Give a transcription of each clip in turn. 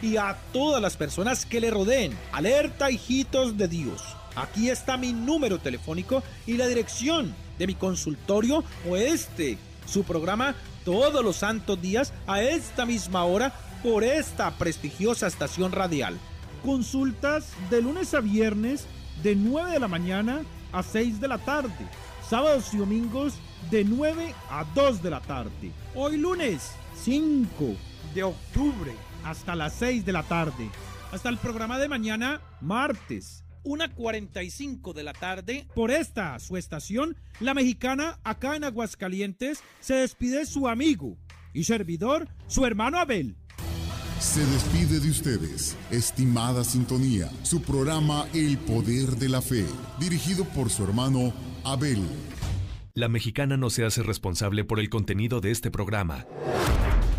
y a todas las personas que le rodeen. Alerta, hijitos de Dios. Aquí está mi número telefónico y la dirección de mi consultorio o este, su programa todos los santos días a esta misma hora por esta prestigiosa estación radial. Consultas de lunes a viernes de 9 de la mañana a 6 de la tarde. Sábados y domingos de 9 a 2 de la tarde. Hoy lunes 5 de octubre hasta las 6 de la tarde. Hasta el programa de mañana, martes 1.45 de la tarde. Por esta, su estación, La Mexicana, acá en Aguascalientes, se despide su amigo y servidor, su hermano Abel. Se despide de ustedes, estimada sintonía, su programa El Poder de la Fe, dirigido por su hermano Abel. La mexicana no se hace responsable por el contenido de este programa.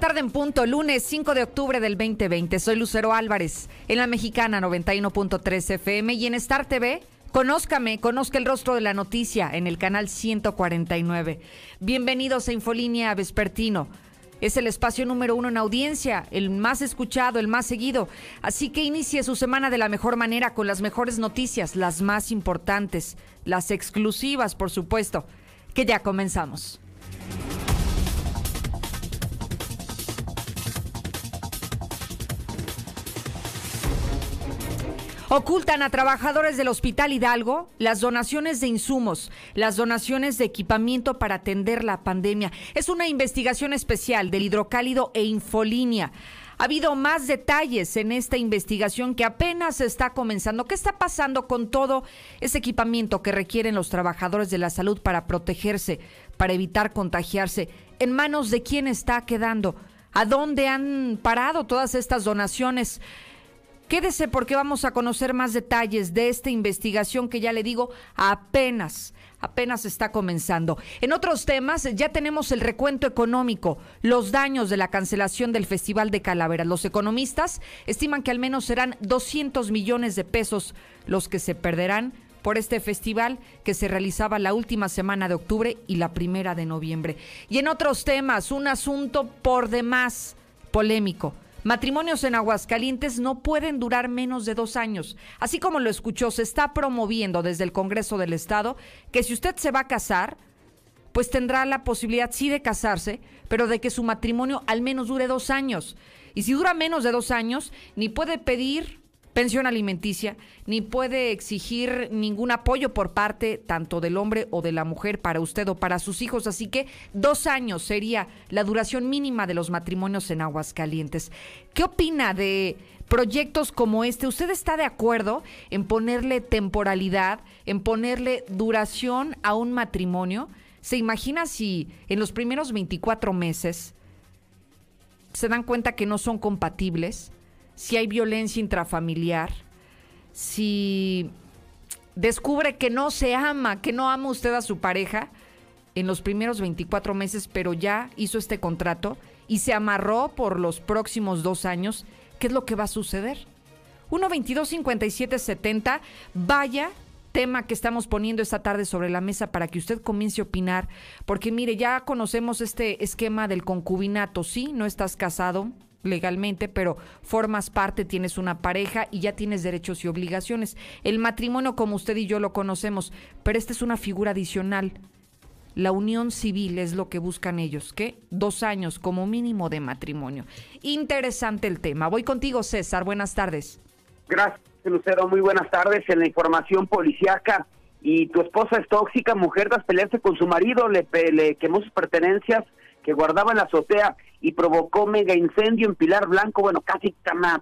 tarde en punto, lunes 5 de octubre del 2020. Soy Lucero Álvarez, en la mexicana 91.3 FM y en Star TV. Conózcame, conozca el rostro de la noticia en el canal 149. Bienvenidos a Infolínea Vespertino. Es el espacio número uno en audiencia, el más escuchado, el más seguido. Así que inicie su semana de la mejor manera con las mejores noticias, las más importantes, las exclusivas, por supuesto, que ya comenzamos. Ocultan a trabajadores del Hospital Hidalgo las donaciones de insumos, las donaciones de equipamiento para atender la pandemia. Es una investigación especial del hidrocálido e infolínea. Ha habido más detalles en esta investigación que apenas está comenzando. ¿Qué está pasando con todo ese equipamiento que requieren los trabajadores de la salud para protegerse, para evitar contagiarse? ¿En manos de quién está quedando? ¿A dónde han parado todas estas donaciones? Quédese porque vamos a conocer más detalles de esta investigación que ya le digo apenas apenas está comenzando. En otros temas, ya tenemos el recuento económico, los daños de la cancelación del Festival de Calaveras. Los economistas estiman que al menos serán 200 millones de pesos los que se perderán por este festival que se realizaba la última semana de octubre y la primera de noviembre. Y en otros temas, un asunto por demás polémico Matrimonios en Aguascalientes no pueden durar menos de dos años. Así como lo escuchó, se está promoviendo desde el Congreso del Estado que si usted se va a casar, pues tendrá la posibilidad sí de casarse, pero de que su matrimonio al menos dure dos años. Y si dura menos de dos años, ni puede pedir pensión alimenticia, ni puede exigir ningún apoyo por parte tanto del hombre o de la mujer para usted o para sus hijos. Así que dos años sería la duración mínima de los matrimonios en Aguascalientes. ¿Qué opina de proyectos como este? ¿Usted está de acuerdo en ponerle temporalidad, en ponerle duración a un matrimonio? ¿Se imagina si en los primeros 24 meses se dan cuenta que no son compatibles? Si hay violencia intrafamiliar, si descubre que no se ama, que no ama usted a su pareja en los primeros 24 meses, pero ya hizo este contrato y se amarró por los próximos dos años, ¿qué es lo que va a suceder? 1 22 57 70 vaya tema que estamos poniendo esta tarde sobre la mesa para que usted comience a opinar, porque mire, ya conocemos este esquema del concubinato, sí, no estás casado, legalmente, pero formas parte, tienes una pareja y ya tienes derechos y obligaciones. El matrimonio, como usted y yo lo conocemos, pero esta es una figura adicional. La unión civil es lo que buscan ellos, ¿qué? Dos años como mínimo de matrimonio. Interesante el tema. Voy contigo, César. Buenas tardes. Gracias, Lucero, muy buenas tardes. En la información policiaca, y tu esposa es tóxica, mujer tras pelearse con su marido, le, le quemó sus pertenencias que guardaba la azotea y provocó mega incendio en Pilar Blanco, bueno, casi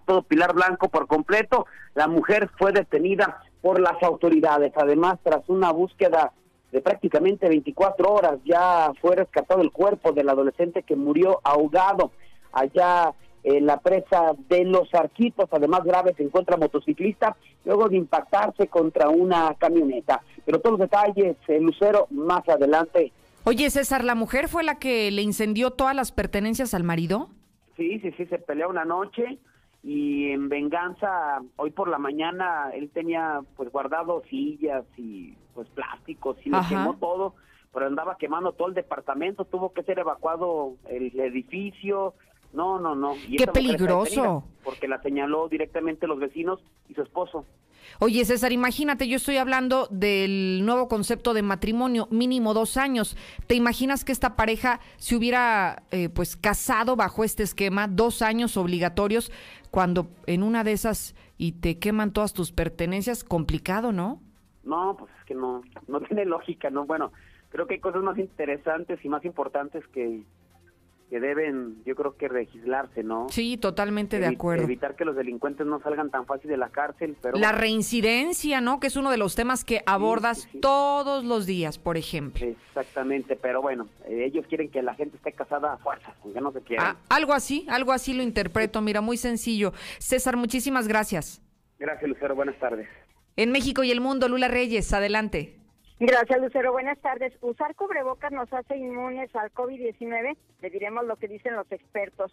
todo Pilar Blanco por completo. La mujer fue detenida por las autoridades. Además, tras una búsqueda de prácticamente 24 horas, ya fue rescatado el cuerpo del adolescente que murió ahogado allá en la presa de los Arquitos. Además, grave se encuentra motociclista luego de impactarse contra una camioneta. Pero todos los detalles, el Lucero, más adelante. Oye, César, ¿la mujer fue la que le incendió todas las pertenencias al marido? Sí, sí, sí, se peleó una noche y en venganza, hoy por la mañana, él tenía pues guardado sillas y pues plásticos y lo quemó todo, pero andaba quemando todo el departamento, tuvo que ser evacuado el edificio, no, no, no. Qué peligroso. Porque la señaló directamente los vecinos y su esposo. Oye, César, imagínate, yo estoy hablando del nuevo concepto de matrimonio, mínimo dos años. ¿Te imaginas que esta pareja se hubiera eh, pues casado bajo este esquema, dos años obligatorios, cuando en una de esas y te queman todas tus pertenencias? Complicado, ¿no? No, pues es que no, no tiene lógica, ¿no? Bueno, creo que hay cosas más interesantes y más importantes que, que deben, yo creo que legislarse, ¿no? Sí, totalmente de acuerdo. Evitar que los delincuentes no salgan tan fácil de la cárcel, pero... La reincidencia, ¿no? Que es uno de los temas que abordas todos los días, por ejemplo. Exactamente, pero bueno, eh, ellos quieren que la gente esté casada a fuerza, aunque no se quieran. Ah, algo así, algo así lo interpreto, mira, muy sencillo. César, muchísimas gracias. Gracias, Lucero, buenas tardes. En México y el mundo, Lula Reyes, adelante. Gracias, Lucero. Buenas tardes. Usar cubrebocas nos hace inmunes al COVID-19, le diremos lo que dicen los expertos.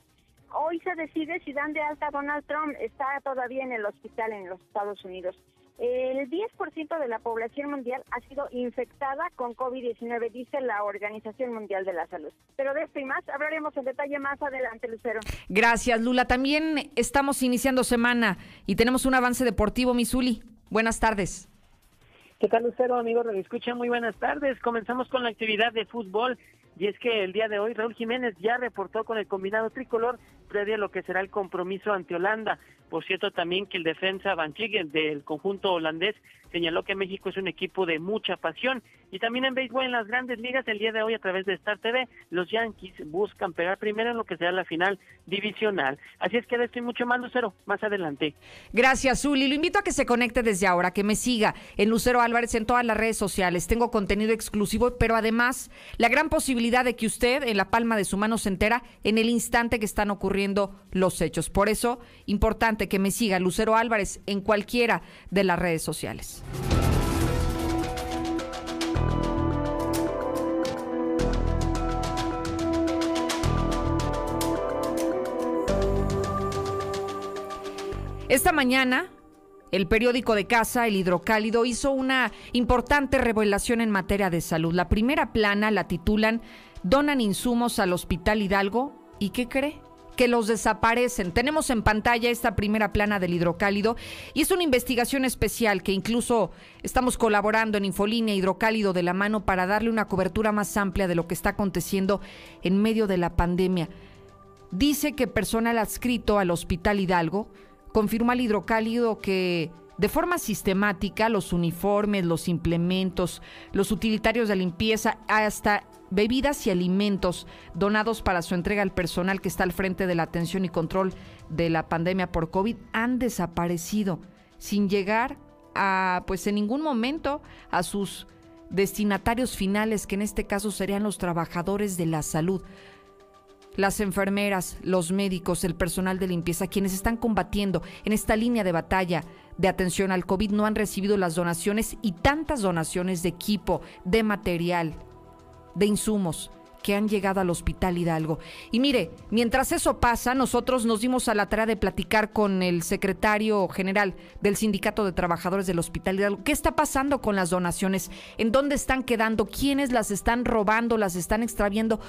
Hoy se decide si dan de alta a Donald Trump. Está todavía en el hospital en los Estados Unidos. El 10% de la población mundial ha sido infectada con COVID-19, dice la Organización Mundial de la Salud. Pero de esto y más hablaremos en detalle más adelante, Lucero. Gracias, Lula. También estamos iniciando semana y tenemos un avance deportivo, Misuli. Buenas tardes. ¿Qué tal, Lucero, amigos? Me escucha muy buenas tardes. Comenzamos con la actividad de fútbol. Y es que el día de hoy Raúl Jiménez ya reportó con el combinado tricolor previo a lo que será el compromiso ante Holanda. Por cierto, también que el defensa Van del conjunto holandés señaló que México es un equipo de mucha pasión. Y también en béisbol en las grandes ligas, el día de hoy a través de Star TV, los Yankees buscan pegar primero en lo que será la final divisional. Así es que de esto y mucho más, Lucero, más adelante. Gracias, Zuli. Lo invito a que se conecte desde ahora, que me siga en Lucero Álvarez en todas las redes sociales. Tengo contenido exclusivo, pero además la gran posibilidad de que usted en la palma de su mano se entera en el instante que están ocurriendo los hechos. Por eso, importante que me siga Lucero Álvarez en cualquiera de las redes sociales. Esta mañana, el periódico de casa, El Hidrocálido, hizo una importante revelación en materia de salud. La primera plana la titulan Donan insumos al Hospital Hidalgo. ¿Y qué cree? Que los desaparecen. Tenemos en pantalla esta primera plana del hidrocálido y es una investigación especial que incluso estamos colaborando en Infolínea Hidrocálido de la mano para darle una cobertura más amplia de lo que está aconteciendo en medio de la pandemia. Dice que personal adscrito al Hospital Hidalgo confirma al hidrocálido que de forma sistemática los uniformes, los implementos, los utilitarios de limpieza, hasta bebidas y alimentos donados para su entrega al personal que está al frente de la atención y control de la pandemia por COVID han desaparecido sin llegar a, pues en ningún momento, a sus destinatarios finales, que en este caso serían los trabajadores de la salud. Las enfermeras, los médicos, el personal de limpieza, quienes están combatiendo en esta línea de batalla de atención al COVID, no han recibido las donaciones y tantas donaciones de equipo, de material, de insumos que han llegado al Hospital Hidalgo. Y mire, mientras eso pasa, nosotros nos dimos a la tarea de platicar con el secretario general del Sindicato de Trabajadores del Hospital Hidalgo. ¿Qué está pasando con las donaciones? ¿En dónde están quedando? ¿Quiénes las están robando? ¿Las están extraviendo?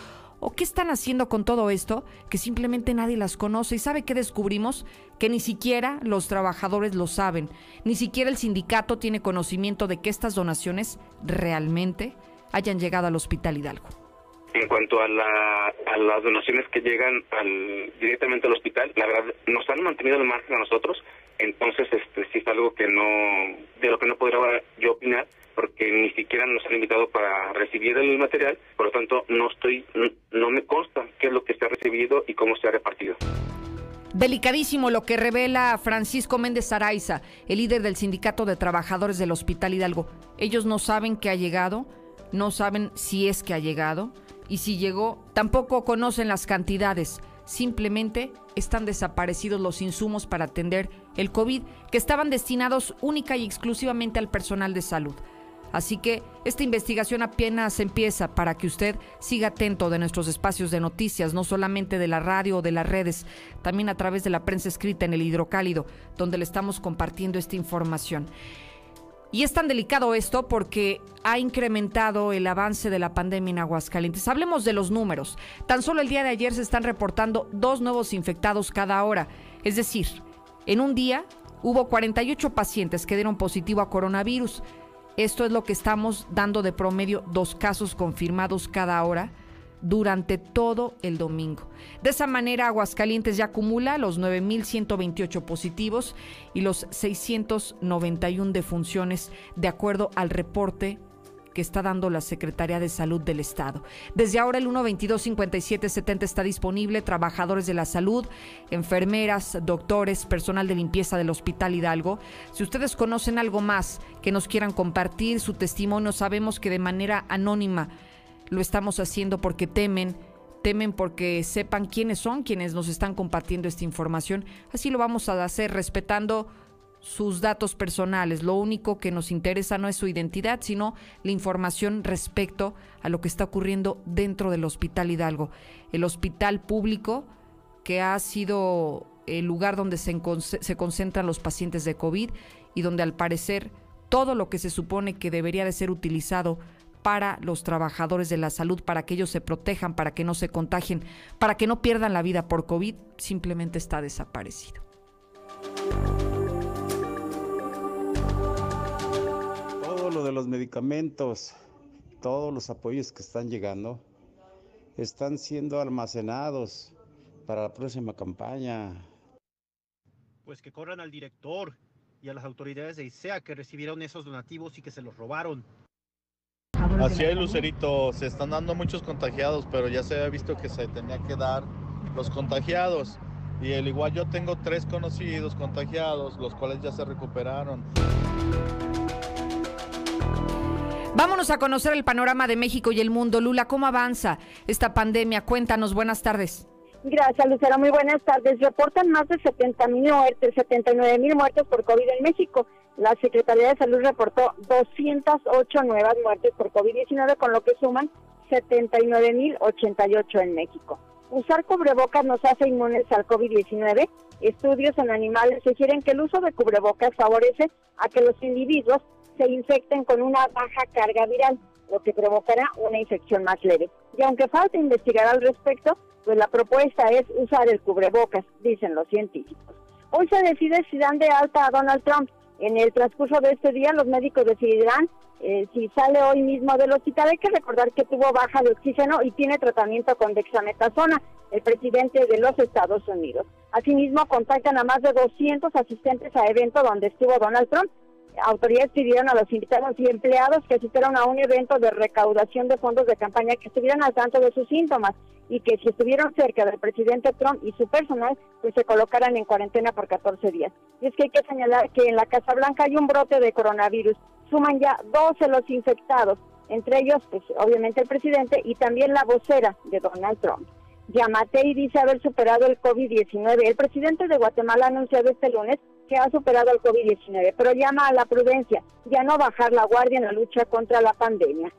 ¿O qué están haciendo con todo esto que simplemente nadie las conoce? ¿Y sabe qué descubrimos? Que ni siquiera los trabajadores lo saben. Ni siquiera el sindicato tiene conocimiento de que estas donaciones realmente hayan llegado al Hospital Hidalgo. En cuanto a, las donaciones que llegan al, directamente al hospital, la verdad nos han mantenido al margen a nosotros Entonces, este sí es algo que no, de lo que no podría yo opinar, porque ni siquiera nos han invitado para recibir el material, por lo tanto no estoy, no me consta qué es lo que se ha recibido y cómo se ha repartido. Delicadísimo lo que revela Francisco Méndez Araiza, el líder del Sindicato de Trabajadores del Hospital Hidalgo. Ellos no saben que ha llegado, no saben si es que ha llegado y si llegó, tampoco conocen las cantidades. Simplemente están desaparecidos los insumos para atender el COVID que estaban destinados única y exclusivamente al personal de salud. Así que esta investigación apenas empieza para que usted siga atento de nuestros espacios de noticias, no solamente de la radio o de las redes, también a través de la prensa escrita en el hidrocálido, donde le estamos compartiendo esta información. Y es tan delicado esto porque ha incrementado el avance de la pandemia en Aguascalientes. Hablemos de los números. Tan solo el día de ayer se están reportando dos nuevos infectados cada hora. Es decir, en un día hubo 48 pacientes que dieron positivo a coronavirus. Esto es lo que estamos dando de promedio, dos casos confirmados cada hora durante todo el domingo. De esa manera, Aguascalientes ya acumula los 9.128 positivos y los 691 defunciones, de acuerdo al reporte que está dando la Secretaría de Salud del Estado. Desde ahora el 122-5770 está disponible, trabajadores de la salud, enfermeras, doctores, personal de limpieza del Hospital Hidalgo. Si ustedes conocen algo más que nos quieran compartir, su testimonio, sabemos que de manera anónima lo estamos haciendo porque temen temen porque sepan quiénes son quienes nos están compartiendo esta información. Así lo vamos a hacer respetando sus datos personales. Lo único que nos interesa no es su identidad, sino la información respecto a lo que está ocurriendo dentro del Hospital Hidalgo. El hospital público que ha sido el lugar donde se, se concentran los pacientes de COVID y donde al parecer todo lo que se supone que debería de ser utilizado para los trabajadores de la salud, para que ellos se protejan, para que no se contagien, para que no pierdan la vida por COVID, simplemente está desaparecido. lo de los medicamentos, todos los apoyos que están llegando, están siendo almacenados para la próxima campaña. Pues que corran al director y a las autoridades de ISEA que recibieron esos donativos y que se los robaron. Así es, Lucerito, se están dando muchos contagiados, pero ya se había visto que se tenía que dar los contagiados. Y al igual yo tengo tres conocidos contagiados, los cuales ya se recuperaron. Vámonos a conocer el panorama de México y el mundo. Lula, ¿cómo avanza esta pandemia? Cuéntanos, buenas tardes. Gracias, Lucero. Muy buenas tardes. Reportan más de 70 mil muertes, 79 mil muertes por COVID en México. La Secretaría de Salud reportó 208 nuevas muertes por COVID-19, con lo que suman 79 mil 88 en México. Usar cubrebocas nos hace inmunes al COVID-19. Estudios en animales sugieren que el uso de cubrebocas favorece a que los individuos se infecten con una baja carga viral, lo que provocará una infección más leve. Y aunque falta investigar al respecto, pues la propuesta es usar el cubrebocas, dicen los científicos. Hoy se decide si dan de alta a Donald Trump. En el transcurso de este día los médicos decidirán eh, si sale hoy mismo del hospital. Hay que recordar que tuvo baja de oxígeno y tiene tratamiento con dexametasona, el presidente de los Estados Unidos. Asimismo, contactan a más de 200 asistentes a evento donde estuvo Donald Trump autoridades pidieron a los invitados y empleados que asistieran a un evento de recaudación de fondos de campaña que estuvieran al tanto de sus síntomas y que si estuvieron cerca del presidente Trump y su personal, pues se colocaran en cuarentena por 14 días. Y es que hay que señalar que en la Casa Blanca hay un brote de coronavirus. Suman ya 12 los infectados, entre ellos, pues obviamente el presidente y también la vocera de Donald Trump. Yamatei dice haber superado el COVID-19. El presidente de Guatemala anunció este lunes que ha superado el COVID-19, pero llama a la prudencia y a no bajar la guardia en la lucha contra la pandemia.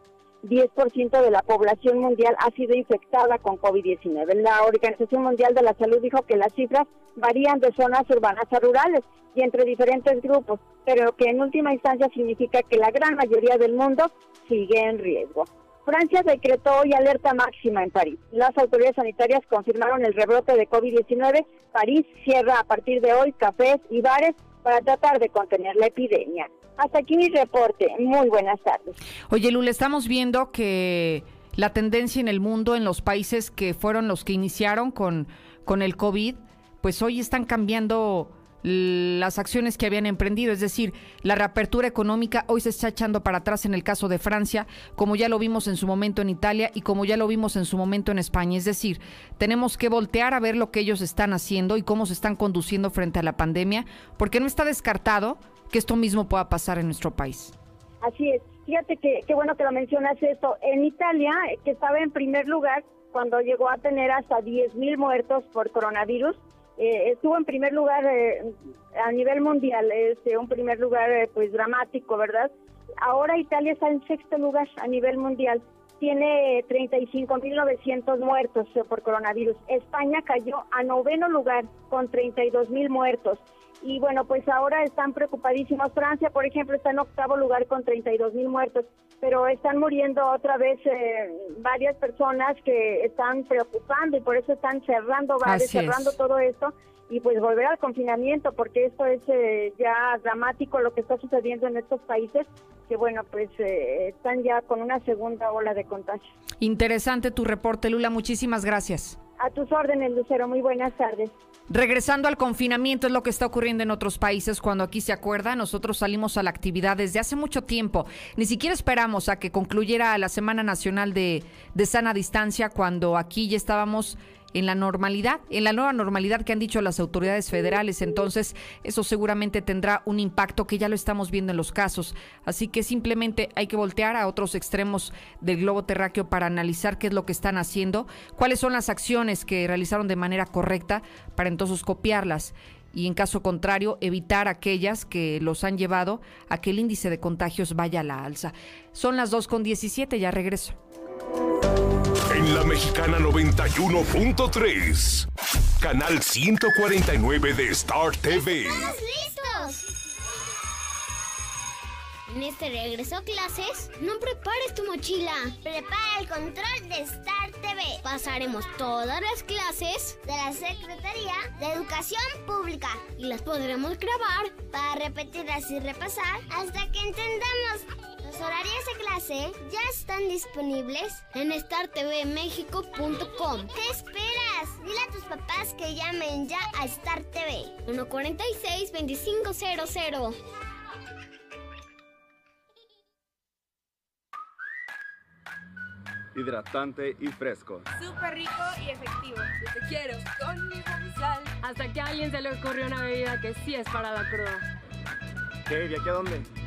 10% de la población mundial ha sido infectada con COVID-19. La Organización Mundial de la Salud dijo que las cifras varían de zonas urbanas a rurales y entre diferentes grupos, pero que en última instancia significa que la gran mayoría del mundo sigue en riesgo. Francia decretó hoy alerta máxima en París. Las autoridades sanitarias confirmaron el rebrote de COVID-19. París cierra a partir de hoy cafés y bares para tratar de contener la epidemia. Hasta aquí mi reporte. Muy buenas tardes. Oye, Lula, estamos viendo que la tendencia en el mundo, en los países que fueron los que iniciaron con, con el COVID, pues hoy están cambiando las acciones que habían emprendido. Es decir, la reapertura económica hoy se está echando para atrás en el caso de Francia, como ya lo vimos en su momento en Italia y como ya lo vimos en su momento en España. Es decir, tenemos que voltear a ver lo que ellos están haciendo y cómo se están conduciendo frente a la pandemia, porque no está descartado que esto mismo pueda pasar en nuestro país. Así es. Fíjate que qué bueno que lo mencionas esto. En Italia, que estaba en primer lugar cuando llegó a tener hasta 10.000 muertos por coronavirus, eh, estuvo en primer lugar eh, a nivel mundial, es este, un primer lugar eh, pues dramático, ¿verdad? Ahora Italia está en sexto lugar a nivel mundial, tiene 35.900 muertos por coronavirus. España cayó a noveno lugar con 32.000 muertos. Y bueno, pues ahora están preocupadísimos. Francia, por ejemplo, está en octavo lugar con 32 mil muertos, pero están muriendo otra vez eh, varias personas que están preocupando y por eso están cerrando bares, cerrando todo esto y pues volver al confinamiento, porque esto es eh, ya dramático lo que está sucediendo en estos países, que bueno, pues eh, están ya con una segunda ola de contagio. Interesante tu reporte, Lula, muchísimas gracias. A tus órdenes, Lucero, muy buenas tardes. Regresando al confinamiento es lo que está ocurriendo en otros países. Cuando aquí se acuerda, nosotros salimos a la actividad desde hace mucho tiempo. Ni siquiera esperamos a que concluyera la Semana Nacional de, de Sana Distancia cuando aquí ya estábamos en la normalidad, en la nueva normalidad que han dicho las autoridades federales. Entonces, eso seguramente tendrá un impacto que ya lo estamos viendo en los casos. Así que simplemente hay que voltear a otros extremos del globo terráqueo para analizar qué es lo que están haciendo, cuáles son las acciones que realizaron de manera correcta para entonces copiarlas y en caso contrario evitar aquellas que los han llevado a que el índice de contagios vaya a la alza. Son las 2.17, ya regreso. En la mexicana 91.3, canal 149 de Star TV. listos? En este regreso a clases, no prepares tu mochila. Prepara el control de Star TV. Pasaremos todas las clases de la Secretaría de Educación Pública y las podremos grabar para repetirlas y repasar hasta que entendamos los horarios de clase ya están disponibles en startvmexico.com. ¿Qué esperas? Dile a tus papás que llamen ya a Star TV 146-2500. hidratante y fresco. Súper rico y efectivo. Yo te quiero con mi sal. Hasta que a alguien se le ocurrió una bebida que sí es para la cruda. ¿Qué? ¿Y aquí a dónde?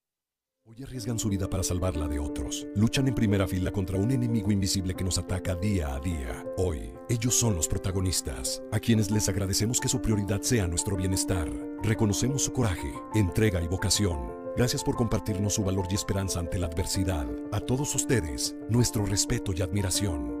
Hoy arriesgan su vida para salvar la de otros. Luchan en primera fila contra un enemigo invisible que nos ataca día a día. Hoy, ellos son los protagonistas, a quienes les agradecemos que su prioridad sea nuestro bienestar. Reconocemos su coraje, entrega y vocación. Gracias por compartirnos su valor y esperanza ante la adversidad. A todos ustedes, nuestro respeto y admiración.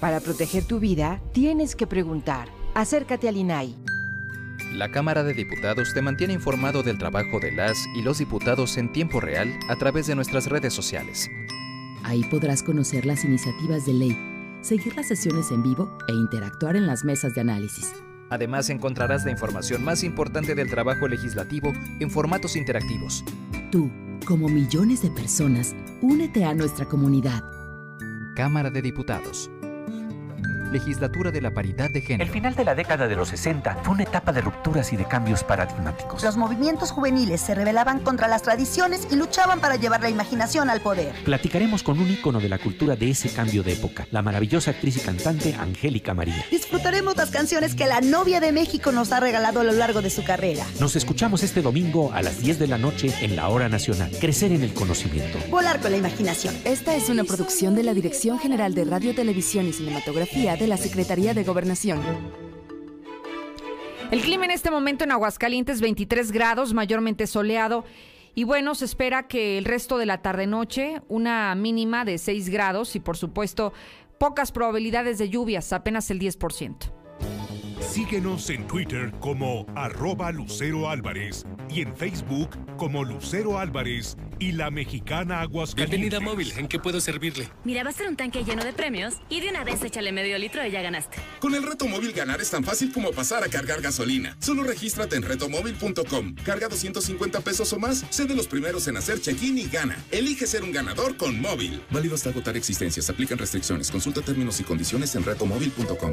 Para proteger tu vida, tienes que preguntar. Acércate al INAI. La Cámara de Diputados te mantiene informado del trabajo de las y los diputados en tiempo real a través de nuestras redes sociales. Ahí podrás conocer las iniciativas de ley, seguir las sesiones en vivo e interactuar en las mesas de análisis. Además encontrarás la información más importante del trabajo legislativo en formatos interactivos. Tú, como millones de personas, únete a nuestra comunidad. Cámara de Diputados. Legislatura de la Paridad de Género. El final de la década de los 60 fue una etapa de rupturas y de cambios paradigmáticos. Los movimientos juveniles se rebelaban contra las tradiciones y luchaban para llevar la imaginación al poder. Platicaremos con un ícono de la cultura de ese cambio de época, la maravillosa actriz y cantante Angélica María. Disfrutaremos las canciones que la novia de México nos ha regalado a lo largo de su carrera. Nos escuchamos este domingo a las 10 de la noche en la Hora Nacional. Crecer en el conocimiento. Volar con la imaginación. Esta es una producción de la Dirección General de Radio, Televisión y Cinematografía de la Secretaría de Gobernación. El clima en este momento en Aguascalientes 23 grados, mayormente soleado. Y bueno, se espera que el resto de la tarde-noche una mínima de 6 grados y por supuesto pocas probabilidades de lluvias, apenas el 10%. Síguenos en Twitter como arroba Lucero Álvarez y en Facebook como Lucero Álvarez y la mexicana Aguascalientes. Bienvenida móvil, ¿en qué puedo servirle? Mira, va a ser un tanque lleno de premios y de una vez échale medio litro y ya ganaste. Con el reto móvil ganar es tan fácil como pasar a cargar gasolina. Solo regístrate en retomóvil.com. Carga 250 pesos o más, sé de los primeros en hacer check-in y gana. Elige ser un ganador con móvil. Válido hasta agotar existencias. Aplican restricciones. Consulta términos y condiciones en retomóvil.com.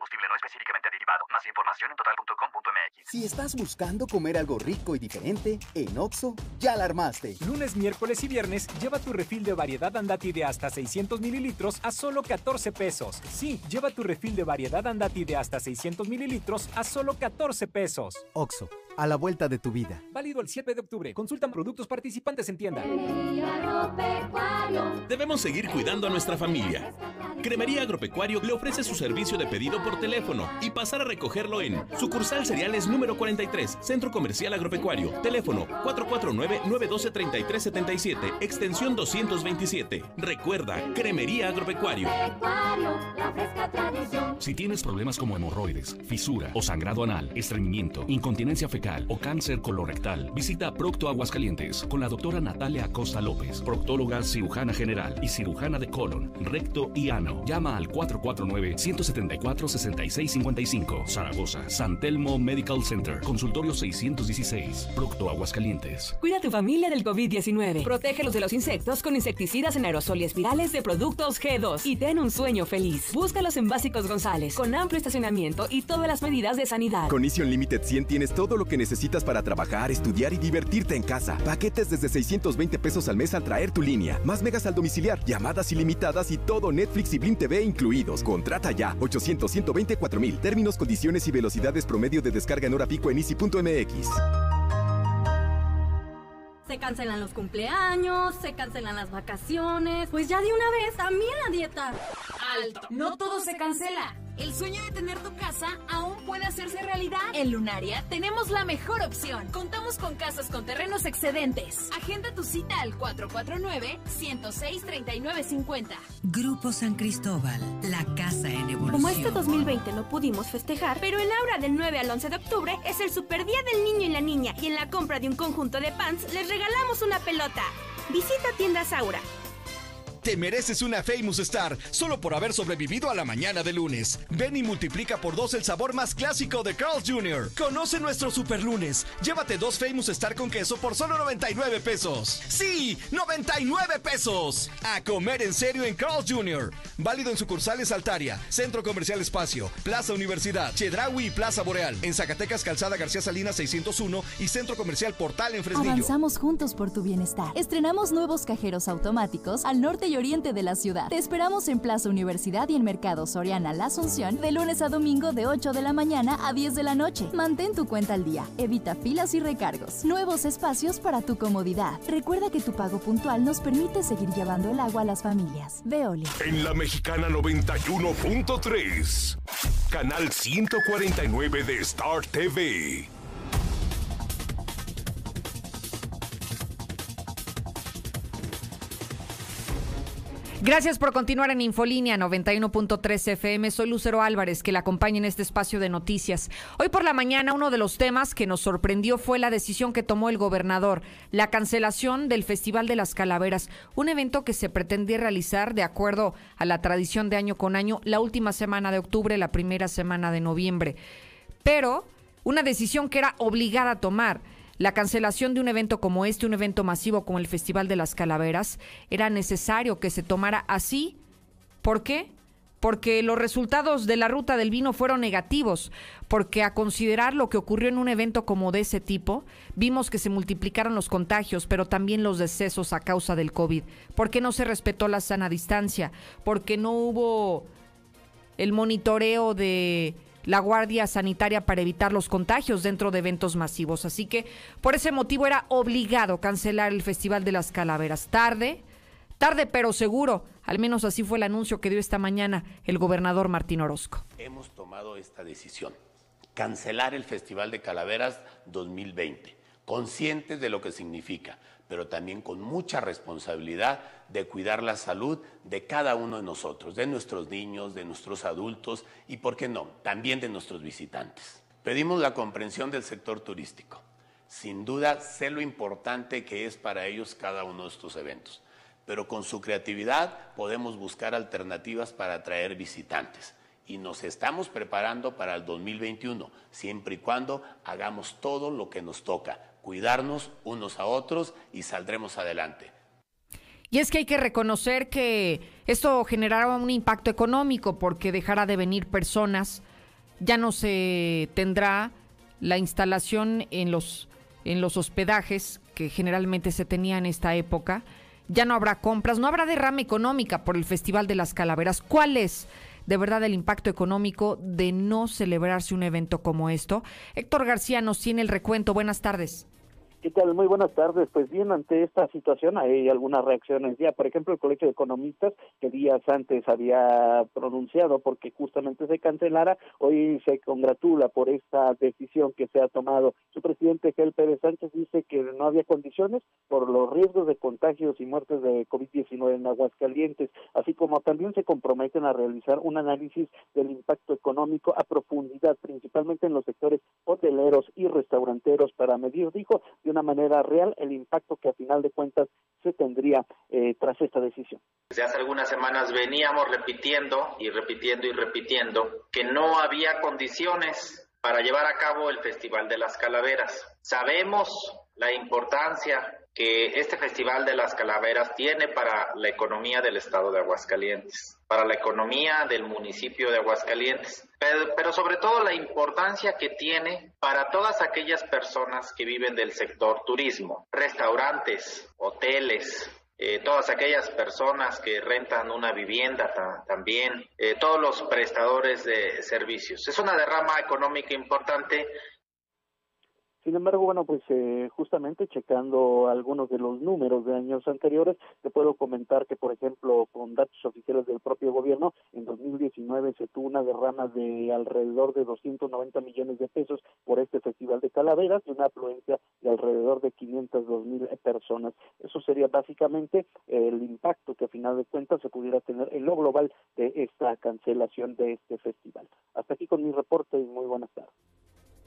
específicamente aditivado. Más información en total.com.mx. Si estás buscando comer algo rico y diferente, en Oxo ya la armaste. Lunes, miércoles y viernes lleva tu refil de variedad Andati de hasta 600 mililitros a solo 14 pesos. Sí, lleva tu refil de variedad Andati de hasta 600 mililitros a solo 14 pesos. Oxo, a la vuelta de tu vida. Válido el 7 de octubre. Consultan productos participantes en tienda. Debemos seguir cuidando a nuestra familia. Cremería Agropecuario le ofrece su servicio de pedido por teléfono y pasar a recogerlo en sucursal cereales número 43, Centro Comercial Agropecuario. Teléfono 449-912-3377, extensión 227. Recuerda, Cremería Agropecuario. Si tienes problemas como hemorroides, fisura o sangrado anal, estreñimiento, incontinencia fecal o cáncer colorectal, visita Procto Aguascalientes con la doctora Natalia Acosta López, proctóloga cirujana general y cirujana de colon, recto y ano. Llama al 449-174-6655. Zaragoza, San Telmo Medical Center, consultorio 616, Procto Aguascalientes. Cuida a tu familia del COVID-19. Protégelos de los insectos con insecticidas en aerosol y espirales de productos G2 y ten un sueño feliz. Búscalos en Básicos González, con amplio estacionamiento y todas las medidas de sanidad. Con Ision Limited 100 tienes todo lo que necesitas para trabajar, estudiar y divertirte en casa. Paquetes desde 620 pesos al mes al traer tu línea. Más megas al domiciliar, llamadas ilimitadas y todo Netflix y Blim TV incluidos. Contrata ya 800 124 mil. Términos, condiciones y velocidades promedio de descarga en hora pico en easy.mx. Se cancelan los cumpleaños, se cancelan las vacaciones. Pues ya de una vez, también la dieta. Alto. No todo se cancela. El sueño de tener tu casa aún puede hacerse realidad. En Lunaria tenemos la mejor opción. Contamos con casas con terrenos excedentes. Agenda tu cita al 449-106-3950. Grupo San Cristóbal, la casa en evolución. Como este 2020 no pudimos festejar, pero el aura del 9 al 11 de octubre es el super día del niño y la niña. Y en la compra de un conjunto de pants les regalamos una pelota. Visita tiendas Aura. Te mereces una Famous Star solo por haber sobrevivido a la mañana de lunes. Ven y multiplica por dos el sabor más clásico de Carl's Jr. Conoce nuestro super lunes. Llévate dos Famous Star con queso por solo 99 pesos. ¡Sí! ¡99 pesos! A comer en serio en Carl's Jr. Válido en sucursales Altaria, Centro Comercial Espacio, Plaza Universidad, Chedraui y Plaza Boreal. En Zacatecas, Calzada García Salinas 601 y Centro Comercial Portal en Fresnillo. Avanzamos juntos por tu bienestar. Estrenamos nuevos cajeros automáticos al norte y oriente de la ciudad. Te esperamos en Plaza Universidad y en Mercado Soriana La Asunción de lunes a domingo de 8 de la mañana a 10 de la noche. Mantén tu cuenta al día. Evita filas y recargos. Nuevos espacios para tu comodidad. Recuerda que tu pago puntual nos permite seguir llevando el agua a las familias. Veolia. En la Mexicana 91.3. Canal 149 de Star TV. Gracias por continuar en Infolínea 91.3 FM. Soy Lucero Álvarez, que la acompaña en este espacio de noticias. Hoy por la mañana, uno de los temas que nos sorprendió fue la decisión que tomó el gobernador, la cancelación del Festival de las Calaveras, un evento que se pretendía realizar de acuerdo a la tradición de año con año, la última semana de octubre, la primera semana de noviembre. Pero una decisión que era obligada a tomar. La cancelación de un evento como este, un evento masivo como el Festival de las Calaveras, era necesario que se tomara así. ¿Por qué? Porque los resultados de la ruta del vino fueron negativos, porque a considerar lo que ocurrió en un evento como de ese tipo, vimos que se multiplicaron los contagios, pero también los decesos a causa del COVID, porque no se respetó la sana distancia, porque no hubo el monitoreo de la Guardia Sanitaria para evitar los contagios dentro de eventos masivos. Así que por ese motivo era obligado cancelar el Festival de las Calaveras. Tarde, tarde pero seguro. Al menos así fue el anuncio que dio esta mañana el gobernador Martín Orozco. Hemos tomado esta decisión, cancelar el Festival de Calaveras 2020, conscientes de lo que significa pero también con mucha responsabilidad de cuidar la salud de cada uno de nosotros, de nuestros niños, de nuestros adultos y, ¿por qué no?, también de nuestros visitantes. Pedimos la comprensión del sector turístico. Sin duda, sé lo importante que es para ellos cada uno de estos eventos, pero con su creatividad podemos buscar alternativas para atraer visitantes y nos estamos preparando para el 2021, siempre y cuando hagamos todo lo que nos toca, cuidarnos unos a otros y saldremos adelante. Y es que hay que reconocer que esto generará un impacto económico porque dejará de venir personas, ya no se tendrá la instalación en los, en los hospedajes que generalmente se tenía en esta época, ya no habrá compras, no habrá derrama económica por el Festival de las Calaveras. ¿Cuál es? De verdad el impacto económico de no celebrarse un evento como esto. Héctor García nos tiene el recuento. Buenas tardes. ¿Qué tal? Muy buenas tardes. Pues bien, ante esta situación hay algunas reacciones ya. Por ejemplo, el Colegio de Economistas, que días antes había pronunciado porque justamente se cancelara, hoy se congratula por esta decisión que se ha tomado. Su presidente, Gel Pérez Sánchez, dice que no había condiciones por los riesgos de contagios y muertes de COVID-19 en Aguascalientes, así como también se comprometen a realizar un análisis del impacto económico a profundidad, principalmente en los sectores hoteleros y restauranteros, para medir, dijo, una manera real el impacto que a final de cuentas se tendría eh, tras esta decisión. Desde hace algunas semanas veníamos repitiendo y repitiendo y repitiendo que no había condiciones para llevar a cabo el Festival de las Calaveras. Sabemos la importancia que este Festival de las Calaveras tiene para la economía del estado de Aguascalientes, para la economía del municipio de Aguascalientes, pero, sobre todo la importancia que tiene para todas aquellas personas que viven del sector turismo, restaurantes, hoteles, eh, todas aquellas personas que rentan una vivienda también, eh, todos los prestadores de servicios. Es una derrama económica importante sin embargo, bueno, pues eh, justamente checando algunos de los números de años anteriores, te puedo comentar que, por ejemplo, con datos oficiales del propio gobierno, en 2019 se tuvo una derrama de alrededor de 290 millones de pesos por este Festival de Calaveras y una afluencia de alrededor de 502 mil personas. Eso sería básicamente el impacto que a final de cuentas se pudiera tener en lo global de esta cancelación de este festival. Hasta aquí con mi reporte y muy buenas tardes.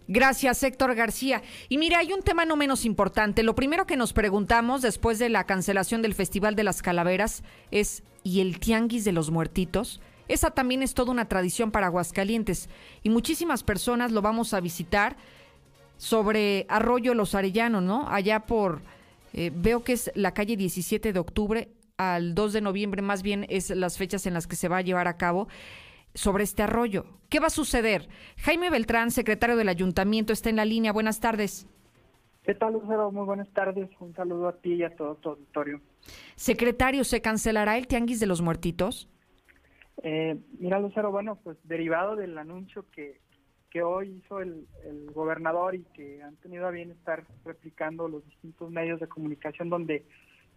Gracias, Héctor García. Y mira, hay un tema no menos importante. Lo primero que nos preguntamos después de la cancelación del Festival de las Calaveras es, ¿y el Tianguis de los Muertitos? Esa también es toda una tradición para Aguascalientes y muchísimas personas lo vamos a visitar sobre Arroyo Los Arellanos, ¿no? Allá por, eh, veo que es la calle 17 de octubre al 2 de noviembre, más bien es las fechas en las que se va a llevar a cabo sobre este arroyo. ¿Qué va a suceder? Jaime Beltrán, secretario del ayuntamiento, está en la línea. Buenas tardes. ¿Qué tal, Lucero? Muy buenas tardes. Un saludo a ti y a todo tu auditorio. Secretario, ¿se cancelará el Tianguis de los Muertitos? Eh, mira, Lucero, bueno, pues derivado del anuncio que, que hoy hizo el, gobernador y que han tenido a bien estar replicando los distintos medios de comunicación donde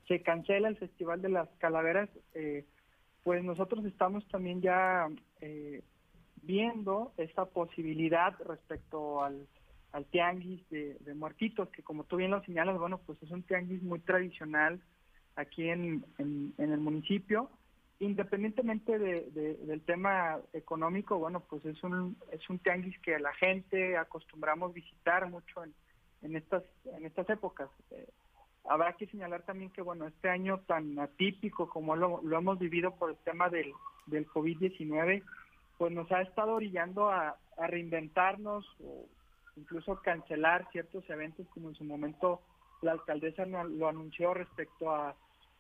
se cancela el Festival de las Calaveras, eh, pues nosotros estamos también ya eh, viendo esta posibilidad respecto al, al tianguis de, muertitos, que como tú bien lo señalas, bueno, pues es un tianguis muy tradicional aquí en, en el municipio independientemente de, del tema económico, bueno, pues es un, es un tianguis que la gente acostumbramos visitar mucho en, en estas, en estas épocas. Eh, habrá que señalar también que, bueno, este año tan atípico como lo, lo hemos vivido por el tema del, del COVID-19, pues nos ha estado orillando a, a reinventarnos o incluso cancelar ciertos eventos como en su momento la alcaldesa lo anunció respecto a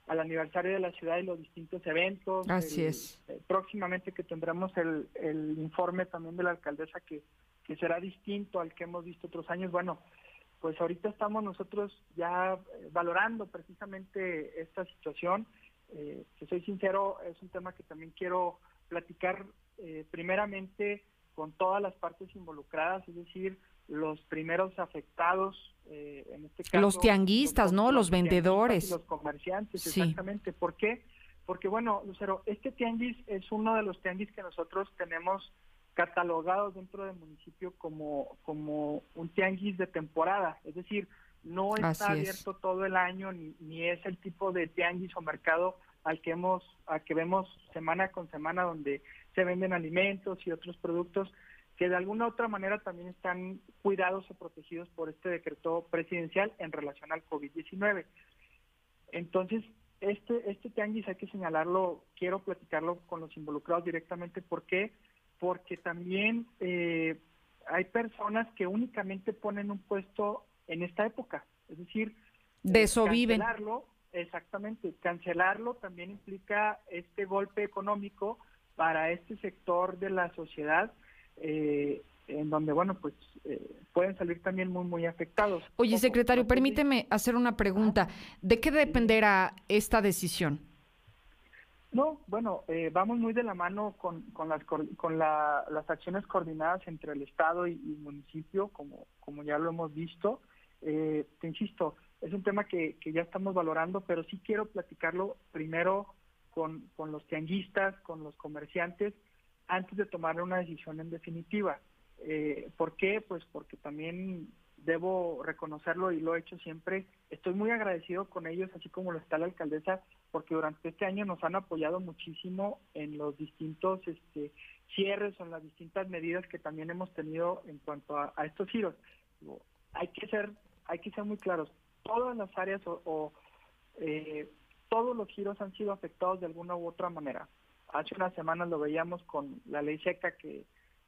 al aniversario de la ciudad y los distintos eventos. Así es. Eh, próximamente que tendremos el, el informe también de la alcaldesa que, que será distinto al que hemos visto otros años. Bueno, pues ahorita estamos nosotros ya eh, valorando precisamente esta situación. Eh, que soy sincero, es un tema que también quiero platicar eh, primeramente con todas las partes involucradas, es decir, los primeros afectados, eh, en este caso. Los tianguistas, ¿no? Los, vendedores. Los comerciantes, exactamente. ¿Por qué? Porque, bueno, Lucero, este tianguis es uno de los tianguis que nosotros tenemos catalogados dentro del municipio como, como un tianguis de temporada. Es decir, no está abierto todo el año ni, ni es el tipo de tianguis o mercado al que hemos, al que vemos semana con semana donde se venden alimentos y otros productos, que de alguna otra manera también están cuidados o protegidos por este decreto presidencial en relación al COVID-19. Entonces, este, este tianguis hay que señalarlo, quiero platicarlo con los involucrados directamente. ¿Por qué? Porque también eh, hay personas que únicamente ponen un puesto en esta época. Es decir, de eso cancelarlo, Exactamente, cancelarlo también implica este golpe económico para este sector de la sociedad eh, en donde, bueno, pues eh, pueden salir también muy, muy afectados. Oye, secretario, permíteme hacer una pregunta. ¿De qué dependerá esta decisión? No, bueno, eh, vamos muy de la mano con, con, las, con las acciones coordinadas entre el Estado y, el municipio, como, como ya lo hemos visto. te insisto, es un tema que, que ya estamos valorando, pero sí quiero platicarlo primero con, con los tianguistas, con los comerciantes, antes de tomar una decisión en definitiva. Eh, ¿Por qué? Pues porque también debo reconocerlo y lo he hecho siempre. Estoy muy agradecido con ellos, así como lo está la alcaldesa, porque durante este año nos han apoyado muchísimo en los distintos este, cierres o en las distintas medidas que también hemos tenido en cuanto a, estos giros. Hay que ser, hay que ser muy claros. Todas las áreas o, eh, todos los giros han sido afectados de alguna u otra manera. Hace unas semanas lo veíamos con la ley seca que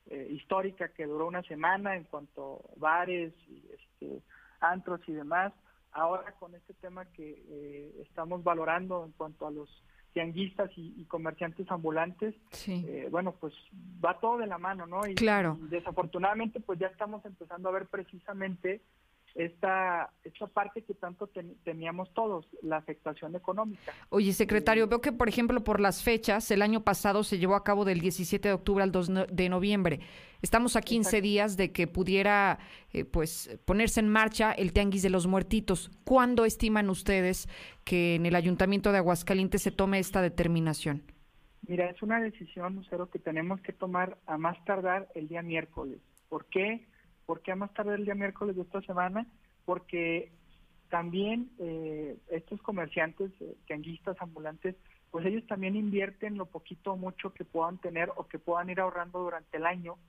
eh, histórica que duró una semana en cuanto a bares, y, este, antros y demás. Ahora con este tema que eh, estamos valorando en cuanto a los tianguistas y, comerciantes ambulantes, eh, bueno, pues va todo de la mano, ¿no? Y, claro. y desafortunadamente pues ya estamos empezando a ver precisamente esta, esta parte que tanto teníamos todos, la afectación económica. Oye, secretario, veo que, por ejemplo, por las fechas, el año pasado se llevó a cabo del 17 de octubre al 2 de noviembre. Estamos a 15 días de que pudiera eh, pues ponerse en marcha el Tianguis de los Muertitos. ¿Cuándo estiman ustedes que en el Ayuntamiento de Aguascalientes se tome esta determinación? Mira, es una decisión, Lucero, que tenemos que tomar a más tardar el día miércoles. ¿Por qué? ¿Por qué a más tarde el día miércoles de esta semana? Porque también eh, estos comerciantes, eh, tianguistas, ambulantes, pues ellos también invierten lo poquito o mucho que puedan tener o que puedan ir ahorrando durante el año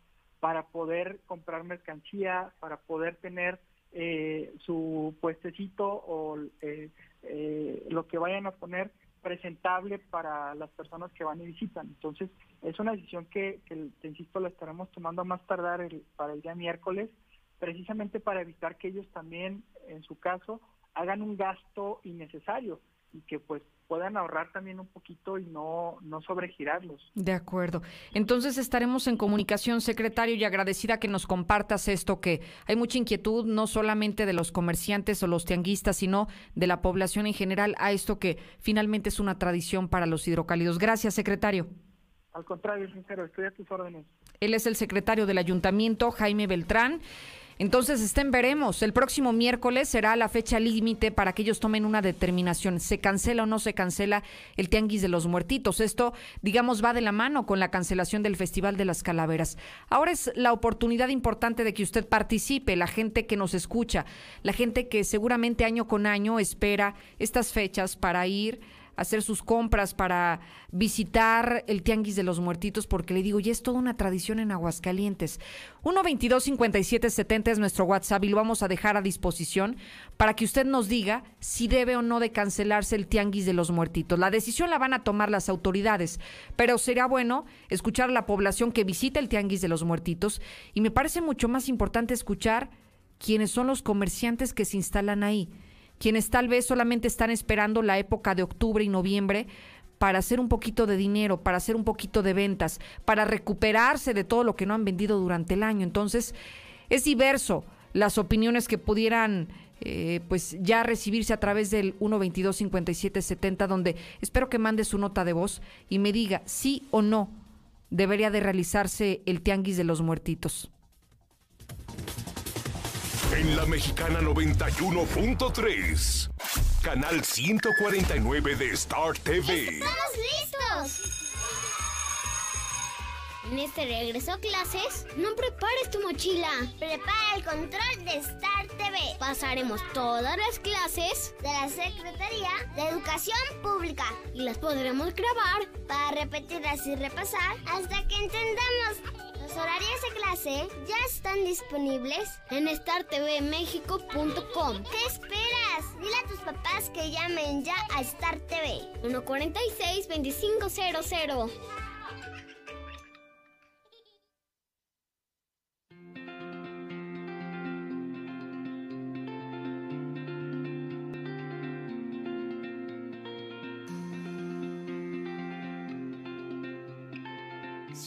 para poder comprar mercancía, para poder tener eh, su puestecito o eh, eh, lo que vayan a poner presentable para las personas que van y visitan. Entonces, es una decisión que, que te insisto, la estaremos tomando a más tardar el, para el día miércoles, precisamente para evitar que ellos también, en su caso, hagan un gasto innecesario y que pues puedan ahorrar también un poquito y no, no sobregirarlos. De acuerdo. Entonces estaremos en comunicación, secretario, y agradecida que nos compartas esto, que hay mucha inquietud, no solamente de los comerciantes o los tianguistas, sino de la población en general, a esto que finalmente es una tradición para los hidrocálidos. Gracias, secretario. Al contrario, sincero, estoy a tus órdenes. Él es el secretario del ayuntamiento, Jaime Beltrán. Entonces, estén veremos. El próximo miércoles será la fecha límite para que ellos tomen una determinación. ¿Se cancela o no se cancela el Tianguis de los Muertitos? Esto, digamos, va de la mano con la cancelación del Festival de las Calaveras. Ahora es la oportunidad importante de que usted participe, la gente que nos escucha, la gente que seguramente año con año espera estas fechas para ir hacer sus compras, para visitar el Tianguis de los Muertitos, porque le digo, ya es toda una tradición en Aguascalientes. 122-5770 es nuestro WhatsApp y lo vamos a dejar a disposición para que usted nos diga si debe o no de cancelarse el Tianguis de los Muertitos. La decisión la van a tomar las autoridades, pero será bueno escuchar a la población que visita el Tianguis de los Muertitos y me parece mucho más importante escuchar quiénes son los comerciantes que se instalan ahí quienes tal vez solamente están esperando la época de octubre y noviembre para hacer un poquito de dinero, para hacer un poquito de ventas, para recuperarse de todo lo que no han vendido durante el año. Entonces, es diverso las opiniones que pudieran eh, pues ya recibirse a través del 122-5770, donde espero que mande su nota de voz y me diga sí o no debería de realizarse el Tianguis de los Muertitos. En la Mexicana 91.3, canal 149 de Star TV. ¡Estamos listos! En este regreso a clases, no prepares tu mochila. Prepara el control de Star TV. Pasaremos todas las clases de la Secretaría de Educación Pública y las podremos grabar para repetirlas y repasar hasta que entendamos los horarios de clase ya están disponibles en startvmexico.com. ¿Qué esperas? Dile a tus papás que llamen ya a Star TV. 146-2500.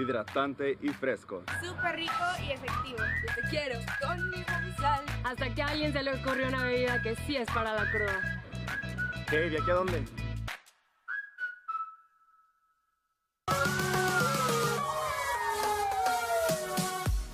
Hidratante y fresco. Súper rico y efectivo. Yo te quiero con mi sal. Hasta que a alguien se le ocurrió una bebida que sí es para la cruda. ¿Qué? ¿De aquí a dónde?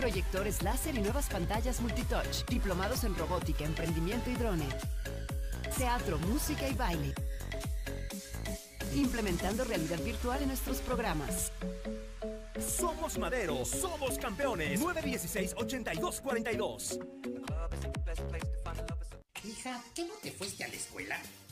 proyectores láser y nuevas pantallas multitouch, diplomados en robótica, emprendimiento y drone, teatro, música y baile, implementando realidad virtual en nuestros programas. Somos Madero, somos campeones. 916-8242. Hija, ¿qué no te fuiste a la escuela?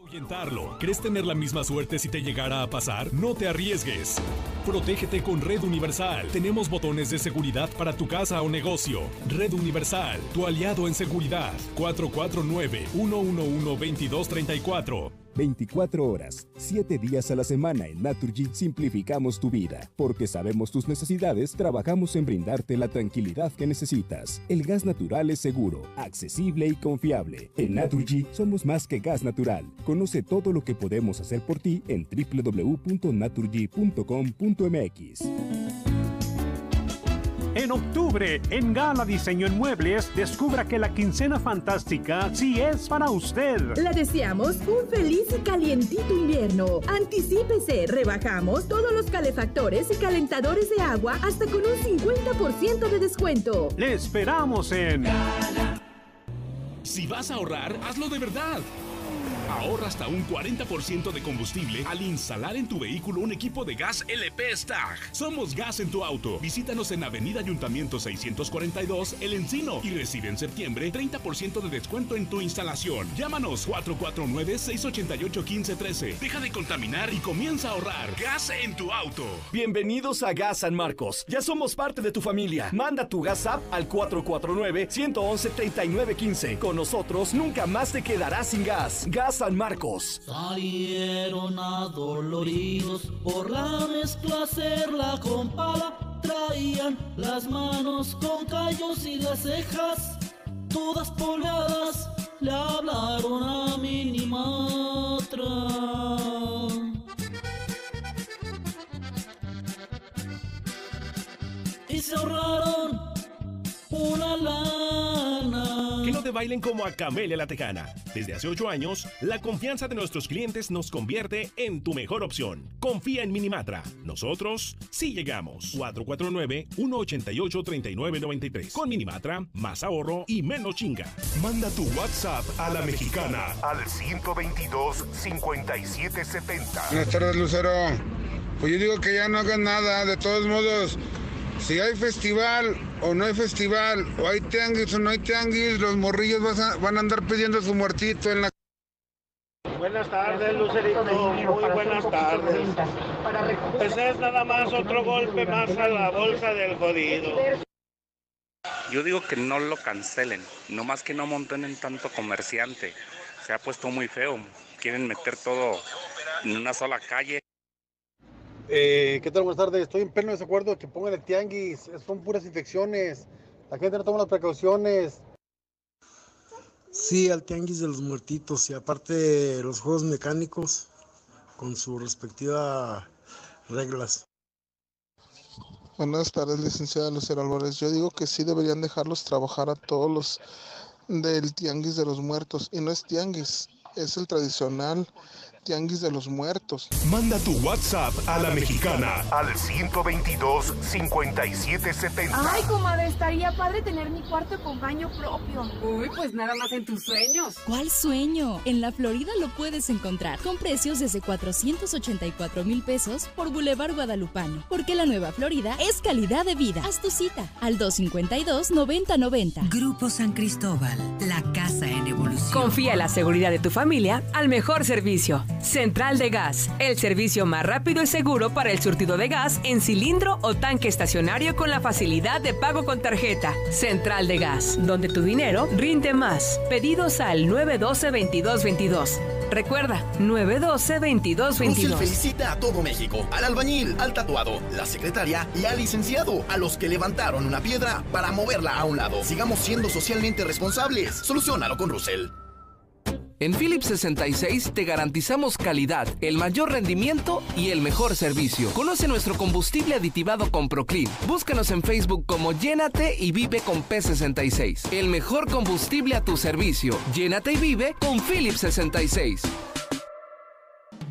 Ahuyentarlo. ¿Crees tener la misma suerte si te llegara a pasar? No te arriesgues. Protégete con Red Universal. Tenemos botones de seguridad para tu casa o negocio. Red Universal, tu aliado en seguridad. 449-111-2234. 24 horas, 7 días a la semana en Naturgy simplificamos tu vida. Porque sabemos tus necesidades, trabajamos en brindarte la tranquilidad que necesitas. El gas natural es seguro, accesible y confiable. En Naturgy somos más que gas natural. Conoce todo lo que podemos hacer por ti en www.naturgy.com.mx. En octubre, en Gala Diseño en Muebles, descubra que la quincena fantástica sí es para usted. Le deseamos un feliz y calientito invierno. Anticípese, rebajamos todos los calefactores y calentadores de agua hasta con un 50% de descuento. Le esperamos en... Si vas a ahorrar, hazlo de verdad. Ahorra hasta un 40% de combustible al instalar en tu vehículo un equipo de gas LP Stag. Somos gas en tu auto. Visítanos en Avenida Ayuntamiento 642 El Encino y recibe en septiembre 30% de descuento en tu instalación. Llámanos 449-688-1513. Deja de contaminar y comienza a ahorrar. Gas en tu auto. Bienvenidos a Gas San Marcos. Ya somos parte de tu familia. Manda tu gas app al 449-111-3915. Con nosotros nunca más te quedarás sin gas. Gas San Marcos. Salieron adoloridos por la mezcla hacerla con pala. Traían las manos con callos y las cejas todas polvadas. Le hablaron a Minimatra. Y se ahorraron te bailen como a Camelia la Tejana. Desde hace ocho años, la confianza de nuestros clientes nos convierte en tu mejor opción. Confía en Minimatra. Nosotros sí llegamos. 449-188-3993. Con Minimatra, más ahorro y menos chinga. Manda tu WhatsApp a la mexicana al 122-5770. Buenas tardes, Lucero. Pues yo digo que ya no hagan nada. De todos modos, si hay festival o no hay festival, o hay tianguis o no hay tianguis, los morrillos vas a- van a andar pidiendo su muertito en la... Buenas tardes, Lucerito. Muy buenas tardes. Pues es nada más otro golpe más a la bolsa del jodido. Yo digo que no lo cancelen, no más que no monten en tanto comerciante. Se ha puesto muy feo. Quieren meter todo en una sola calle. Eh, ¿Qué tal? Buenas tardes. Estoy en pleno desacuerdo de que pongan el tianguis. Son puras infecciones. La gente no toma las precauciones. Sí, al tianguis de los muertitos y aparte los juegos mecánicos con sus respectivas reglas. Buenas tardes, licenciada Lucero Álvarez. Yo digo que sí deberían dejarlos trabajar a todos los del tianguis de los muertos. Y no es tianguis, es el tradicional tianguis de los muertos. Manda tu WhatsApp a la mexicana al 122-5770. Ay, comadre, estaría padre tener mi cuarto con baño propio. Uy, pues nada más en tus sueños. ¿Cuál sueño? En la Florida lo puedes encontrar con precios desde 484 mil pesos por Boulevard Guadalupano. Porque la nueva Florida es calidad de vida. Haz tu cita al 252-9090. Grupo San Cristóbal, la casa en evolución. Confía en la seguridad de tu familia al mejor servicio. Central de Gas, el servicio más rápido y seguro para el surtido de gas en cilindro o tanque estacionario con la facilidad de pago con tarjeta. Central de Gas, donde tu dinero rinde más. Pedidos al 912-2222. Recuerda, 912-2222. Russell felicita a todo México, al albañil, al tatuado, la secretaria y al licenciado, a los que levantaron una piedra para moverla a un lado. Sigamos siendo socialmente responsables. Solucionalo con Russell. En Philips 66 te garantizamos calidad, el mayor rendimiento y el mejor servicio. Conoce nuestro combustible aditivado con Proclean. Búscanos en Facebook como Llénate y Vive con P66. El mejor combustible a tu servicio. Llénate y vive con Philips 66.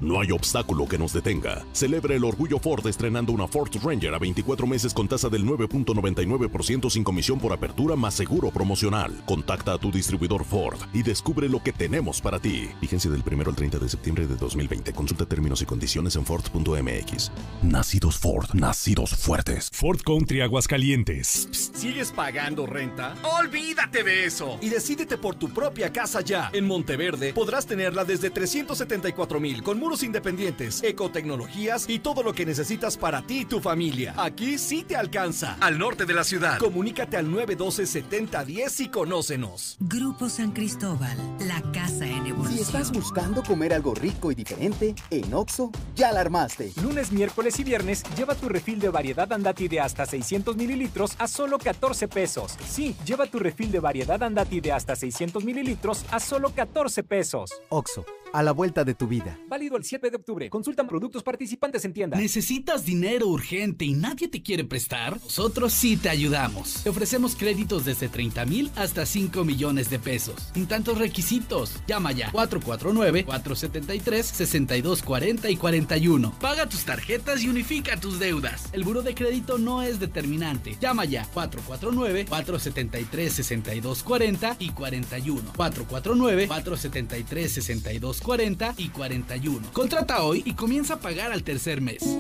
No hay obstáculo que nos detenga. Celebra el orgullo Ford estrenando una Ford Ranger a 24 meses con tasa del 9.99% sin comisión por apertura más seguro promocional. Contacta a tu distribuidor Ford y descubre lo que tenemos para ti. Vigencia del 1 al 30 de septiembre de 2020. Consulta términos y condiciones en Ford.mx. Nacidos Ford, nacidos fuertes. Ford Country Aguascalientes. ¿Sigues pagando renta? Olvídate de eso y decídete por tu propia casa ya. En Monteverde podrás tenerla desde 374 mil con independientes, ecotecnologías y todo lo que necesitas para ti y tu familia. Aquí sí te alcanza. Al norte de la ciudad. Comunícate al 912-7010 y conócenos. Grupo San Cristóbal, la casa en evolución. Si estás buscando comer algo rico y diferente, en Oxo ya la armaste. Lunes, miércoles y viernes lleva tu refil de variedad Andati de hasta 600 mililitros a solo 14 pesos. Sí, lleva tu refil de variedad Andati de hasta 600 mililitros a solo 14 pesos. Oxo a la vuelta de tu vida. Válido el 7 de octubre. Consultan productos participantes en tienda. ¿Necesitas dinero urgente y nadie te quiere prestar? Nosotros sí te ayudamos. Te ofrecemos créditos desde 30 mil hasta 5 millones de pesos. Sin tantos requisitos. Llama ya 449-473-6240 y 41. Paga tus tarjetas y unifica tus deudas. El buro de crédito no es determinante. Llama ya 449-473-6240 y 41. 449-473-6240 40 y 41. Contrata hoy y comienza a pagar al tercer mes.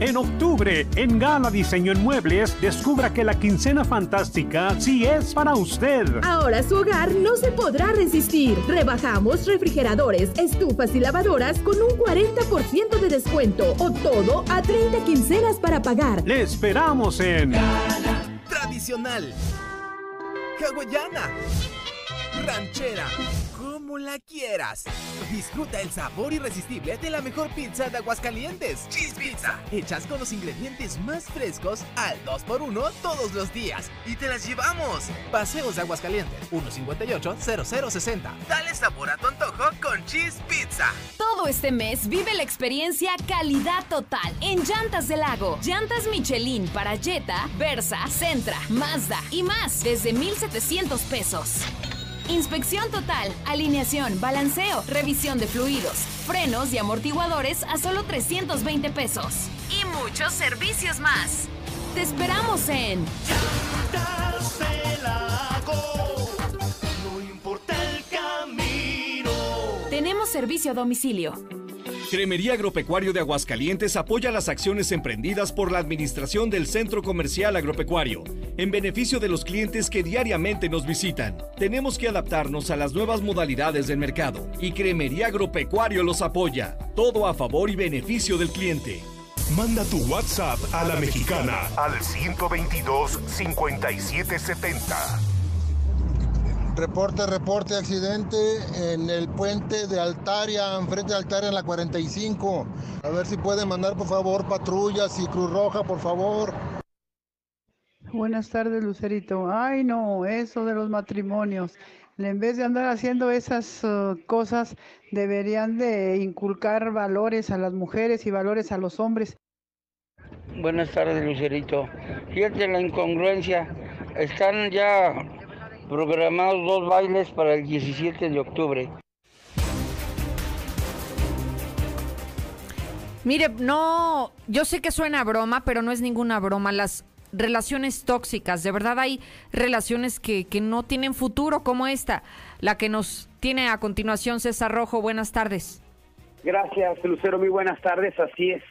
En octubre, en Gala Diseño en Muebles, descubra que la quincena fantástica sí es para usted. Ahora su hogar no se podrá resistir. Rebajamos refrigeradores, estufas y lavadoras con un 40% de descuento o todo a 30 quincenas para pagar. Le esperamos en Tradicional. Hawaiana. Ranchera como la quieras. Disfruta el sabor irresistible de la mejor pizza de Aguascalientes. Cheese Pizza. Hechas con los ingredientes más frescos al 2x1 todos los días. Y te las llevamos. Paseos de Aguascalientes. 158-0060. Dale sabor a tu antojo con Cheese Pizza. Todo este mes vive la experiencia calidad total en Llantas del Lago. Llantas Michelin para Jetta, Versa, Centra, Mazda y más desde 1,700 pesos. Inspección total, alineación, balanceo, revisión de fluidos, frenos y amortiguadores a solo 320 pesos. Y muchos servicios más. Te esperamos en... No importa el camino. Tenemos servicio a domicilio. Cremería Agropecuario de Aguascalientes apoya las acciones emprendidas por la Administración del Centro Comercial Agropecuario, en beneficio de los clientes que diariamente nos visitan. Tenemos que adaptarnos a las nuevas modalidades del mercado y Cremería Agropecuario los apoya. Todo a favor y beneficio del cliente. Manda tu WhatsApp a la mexicana al 122 5770. Reporte, reporte, accidente en el puente de Altaria, enfrente de Altaria en la 45. A ver si pueden mandar por favor patrullas y Cruz Roja, por favor. Buenas tardes, Lucerito. Ay, no, eso de los matrimonios. En vez de andar haciendo esas uh, cosas, deberían de inculcar valores a las mujeres y valores a los hombres. Buenas tardes, Lucerito. Fíjate la incongruencia. Están ya programados dos bailes para el 17 de octubre. Mire, no, yo sé que suena a broma, pero no es ninguna broma. Las relaciones tóxicas, de verdad hay relaciones que, que no tienen futuro como esta, la que nos tiene a continuación César Rojo. Buenas tardes. Gracias, Lucero. Muy buenas tardes. Así es.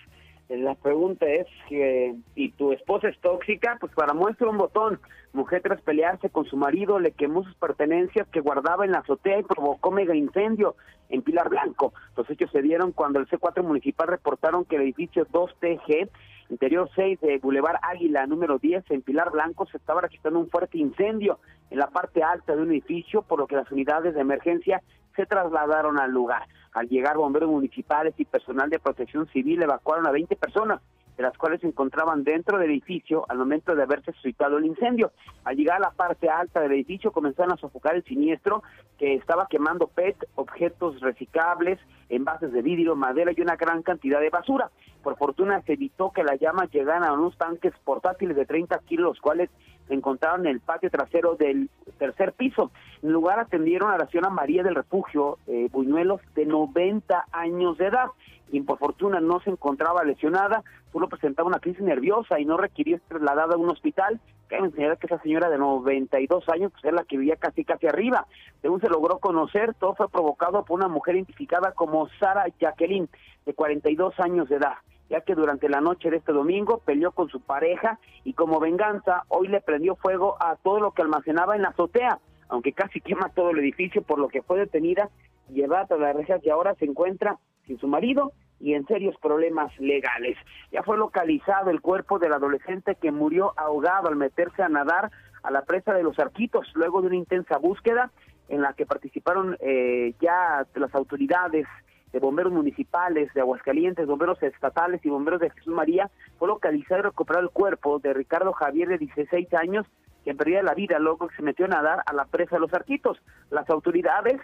La pregunta es que, ¿y tu esposa es tóxica? Pues para muestra un botón. Mujer tras pelearse con su marido le quemó sus pertenencias que guardaba en la azotea y provocó mega incendio en Pilar Blanco. Los hechos se dieron cuando el C4 municipal reportaron que el edificio 2TG, interior 6 de Boulevard Águila, número 10, en Pilar Blanco, se estaba registrando un fuerte incendio en la parte alta de un edificio, por lo que las unidades de emergencia se trasladaron al lugar. Al llegar bomberos municipales y personal de protección civil evacuaron a 20 personas, de las cuales se encontraban dentro del edificio al momento de haberse suscitado el incendio. Al llegar a la parte alta del edificio comenzaron a sofocar el siniestro que estaba quemando PET, objetos reciclables, envases de vidrio, madera y una gran cantidad de basura. Por fortuna se evitó que la llama llegaran a unos tanques portátiles de 30 kilos, los cuales encontraron en el patio trasero del tercer piso. En lugar atendieron a la señora María del Refugio eh, Buñuelos, de 90 años de edad, quien por fortuna no se encontraba lesionada, solo presentaba una crisis nerviosa y no requirió ser trasladada a un hospital. Cabe enseñar que esa señora de 92 años pues, es la que vivía casi casi arriba. Según se logró conocer, todo fue provocado por una mujer identificada como Sara Jacqueline, de 42 años de edad ya que durante la noche de este domingo peleó con su pareja y como venganza hoy le prendió fuego a todo lo que almacenaba en la azotea, aunque casi quema todo el edificio por lo que fue detenida llevada a las rejas y ahora se encuentra sin su marido y en serios problemas legales. Ya fue localizado el cuerpo del adolescente que murió ahogado al meterse a nadar a la presa de los Arquitos luego de una intensa búsqueda en la que participaron eh, ya las autoridades de bomberos municipales de Aguascalientes, bomberos estatales y bomberos de Jesús María, fue localizado y recuperado el cuerpo de Ricardo Javier de 16 años, quien perdía la vida luego que se metió a nadar a la presa de los Arquitos. Las autoridades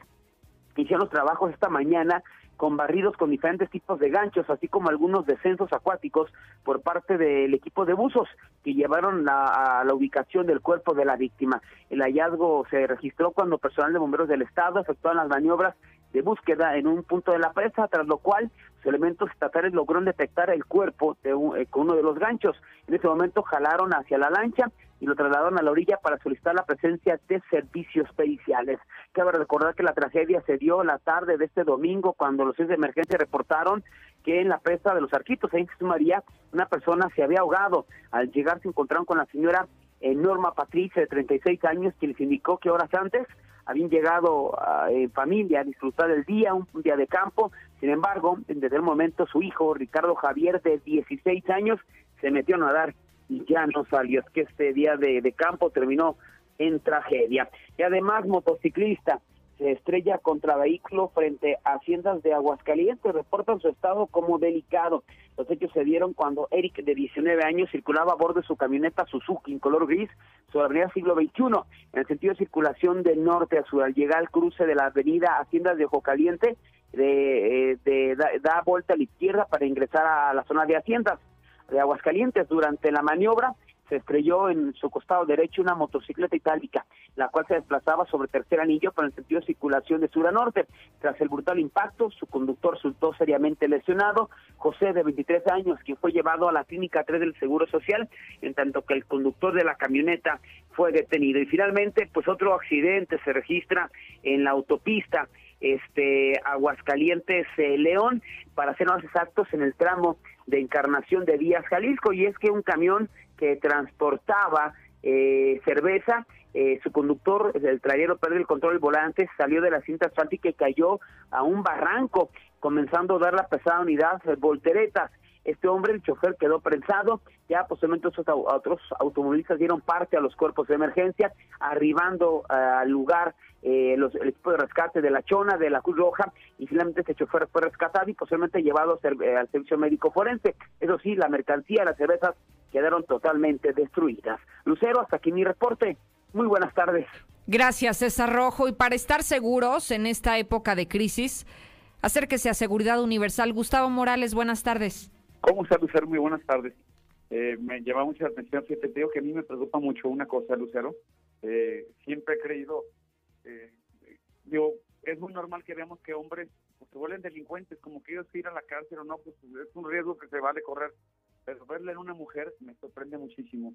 hicieron los trabajos esta mañana con barridos con diferentes tipos de ganchos, así como algunos descensos acuáticos por parte del equipo de buzos que llevaron a la ubicación del cuerpo de la víctima. El hallazgo se registró cuando personal de bomberos del estado efectuaron las maniobras de búsqueda en un punto de la presa, tras lo cual los elementos estatales lograron detectar el cuerpo de eh, con uno de los ganchos. En ese momento jalaron hacia la lancha y lo trasladaron a la orilla para solicitar la presencia de servicios periciales. Cabe recordar que la tragedia se dio la tarde de este domingo cuando los de emergencia reportaron que en la presa de los Arquitos, en Jesús María, una persona se había ahogado. Al llegar se encontraron con la señora Norma Patricia, de 36 años, quien les indicó que horas antes habían llegado en familia a disfrutar del día, un, día de campo. Sin embargo, desde el momento su hijo, Ricardo Javier, de 16 años, se metió a nadar y ya no salió. Es que este día de campo terminó en tragedia. Y además, motociclista se estrella contra vehículo frente a haciendas de Aguascalientes, reportan su estado como delicado. Los hechos se dieron cuando Eric, de 19 años, circulaba a bordo de su camioneta Suzuki en color gris sobre avenida siglo XXI, en el sentido de circulación de norte a sur. Al llegar al cruce de la avenida Haciendas de Ojo Caliente, de, eh, de, da vuelta a la izquierda para ingresar a la zona de Haciendas de Aguascalientes. Durante la maniobra, se estrelló en su costado derecho una motocicleta itálica, la cual se desplazaba sobre tercer anillo para el sentido de circulación de sur a norte. Tras el brutal impacto, su conductor resultó seriamente lesionado, José de 23 años, quien fue llevado a la clínica 3 del Seguro Social, en tanto que el conductor de la camioneta fue detenido. Y finalmente, pues otro accidente se registra en la autopista este Aguascalientes eh, León, para ser más exactos, en el tramo de Encarnación de Díaz Jalisco, y es que un camión que transportaba eh, cerveza, eh, su conductor, el trayero perdió el control del volante, salió de la cinta asfáltica y cayó a un barranco, comenzando a dar la pesada unidad volteretas. Este hombre, el chofer, quedó prensado. Ya posiblemente otros, automovilistas dieron parte a los cuerpos de emergencia, arribando eh, al lugar eh, los, el equipo de rescate de la Chona, de la Cruz Roja, y finalmente este chofer fue rescatado y posiblemente llevado eh, al servicio médico forense. Eso sí, la mercancía, las cervezas quedaron totalmente destruidas. Lucero, hasta aquí mi reporte. Muy buenas tardes. Gracias, César Rojo. Y para estar seguros en esta época de crisis, acérquese a Seguridad Universal. Gustavo Morales, buenas tardes. ¿Cómo está, Lucero? Muy buenas tardes. Eh, me llama mucha atención, fíjate, te digo que a mí me preocupa mucho una cosa, Lucero. Eh, siempre he creído, eh, digo, es muy normal que veamos que hombres pues, se vuelven delincuentes, como que ellos ir a la cárcel o no, pues es un riesgo que se vale correr. Pero verle en una mujer me sorprende muchísimo.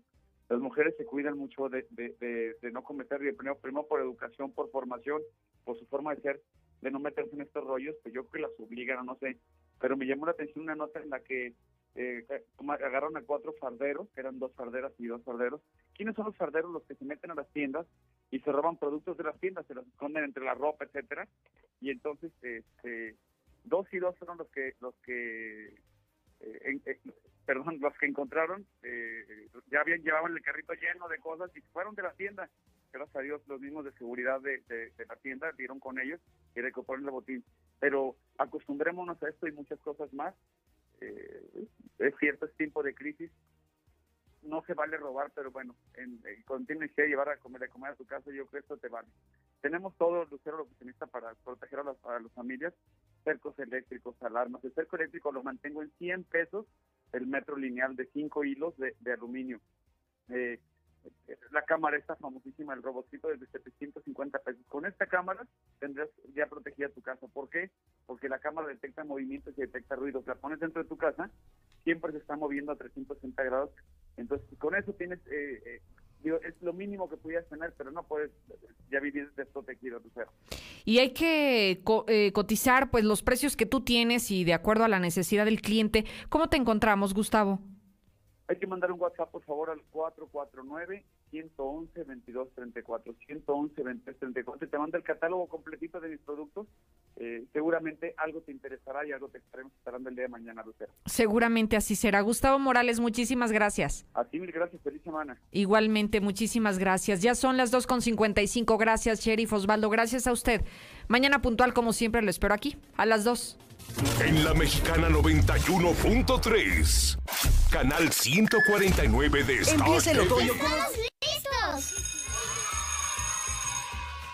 Las mujeres se cuidan mucho de, de, de, no cometer, primero, primero por educación, por formación, por su forma de ser, de no meterse en estos rollos, pues yo creo que las obligan, no sé, pero me llamó la atención una nota en la que eh, agarraron a cuatro farderos, que eran dos farderas y dos farderos. ¿Quiénes son los farderos? Los que se meten a las tiendas y se roban productos de las tiendas, se los esconden entre la ropa, etcétera. Y entonces, este, dos y dos fueron los que, los que, eh, eh, perdón, los que encontraron, ya habían llevaban el carrito lleno de cosas y fueron de la tienda. Gracias a Dios, los mismos de seguridad de, de, de la tienda dieron con ellos y recuperaron el botín pero acostumbrémonos a esto y muchas cosas más. Eh, es cierto, es tiempo de crisis. No se vale robar, pero bueno, en, cuando tienes que llevar a comer, a comer a tu casa, yo creo que esto te vale. Tenemos todo, Lucero, lo que para proteger a las, a las familias, cercos eléctricos, alarmas. El cerco eléctrico lo mantengo en 100 pesos, el metro lineal de 5 hilos de, aluminio. Eh, eh, la cámara esta famosísima, el robotito de 750 pesos. Con esta cámara tendrás ya protegida tu casa. ¿Por qué? Porque la cámara detecta movimientos y detecta ruidos. La pones dentro de tu casa, siempre se está moviendo a 360 grados. Entonces, con eso tienes, eh, eh, digo, es lo mínimo que pudieras tener, pero no puedes ya vivir desprotegido, Lucero. Y hay que co- eh, cotizar pues los precios que tú tienes y de acuerdo a la necesidad del cliente. ¿Cómo te encontramos, Gustavo? Hay que mandar un WhatsApp, por favor, al 449-111-2234. 111-2234. Te manda el catálogo completito de mis productos. Eh, seguramente algo te interesará y algo te estaremos esperando el día de mañana, Lucero. Seguramente así será. Gustavo Morales, muchísimas gracias. Así, mil gracias. Feliz semana. Igualmente, muchísimas gracias. Ya son las 2.55. Gracias, Sheriff Osvaldo. Gracias a usted. Mañana puntual, como siempre, lo espero aquí, a las 2. En la Mexicana 91.3. Canal 149 de Star Empieza el otoño con listos!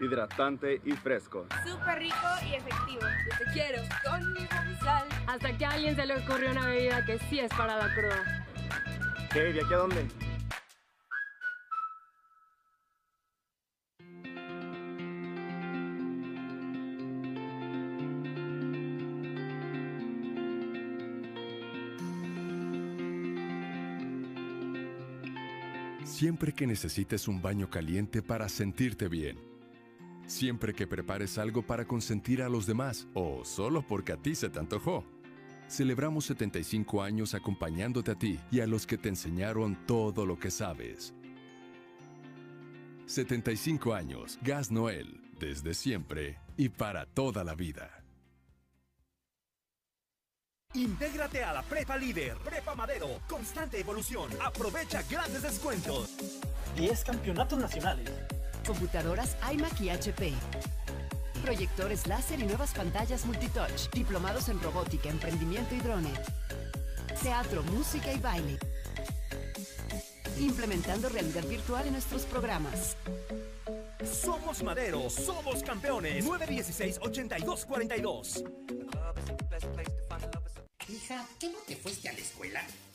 Hidratante y fresco. Súper rico y efectivo. Yo te quiero con mi sal. Hasta que a alguien se le ocurrió una bebida que sí es para la cruda. ¿Qué? ¿De aquí a dónde? Siempre que necesites un baño caliente para sentirte bien. Siempre que prepares algo para consentir a los demás o solo porque a ti se te antojó. Celebramos 75 años acompañándote a ti y a los que te enseñaron todo lo que sabes. 75 años, Gas Noel, desde siempre y para toda la vida. Intégrate a la Prepa Líder, Prepa Madero, constante evolución. Aprovecha grandes descuentos. 10 campeonatos nacionales. Computadoras iMac y HP. Proyectores láser y nuevas pantallas multitouch. Diplomados en robótica, emprendimiento y drone. Teatro, música y baile. Implementando realidad virtual en nuestros programas. Somos Madero, somos campeones. 916-8242. Hija, ¿qué no te fuiste a la escuela?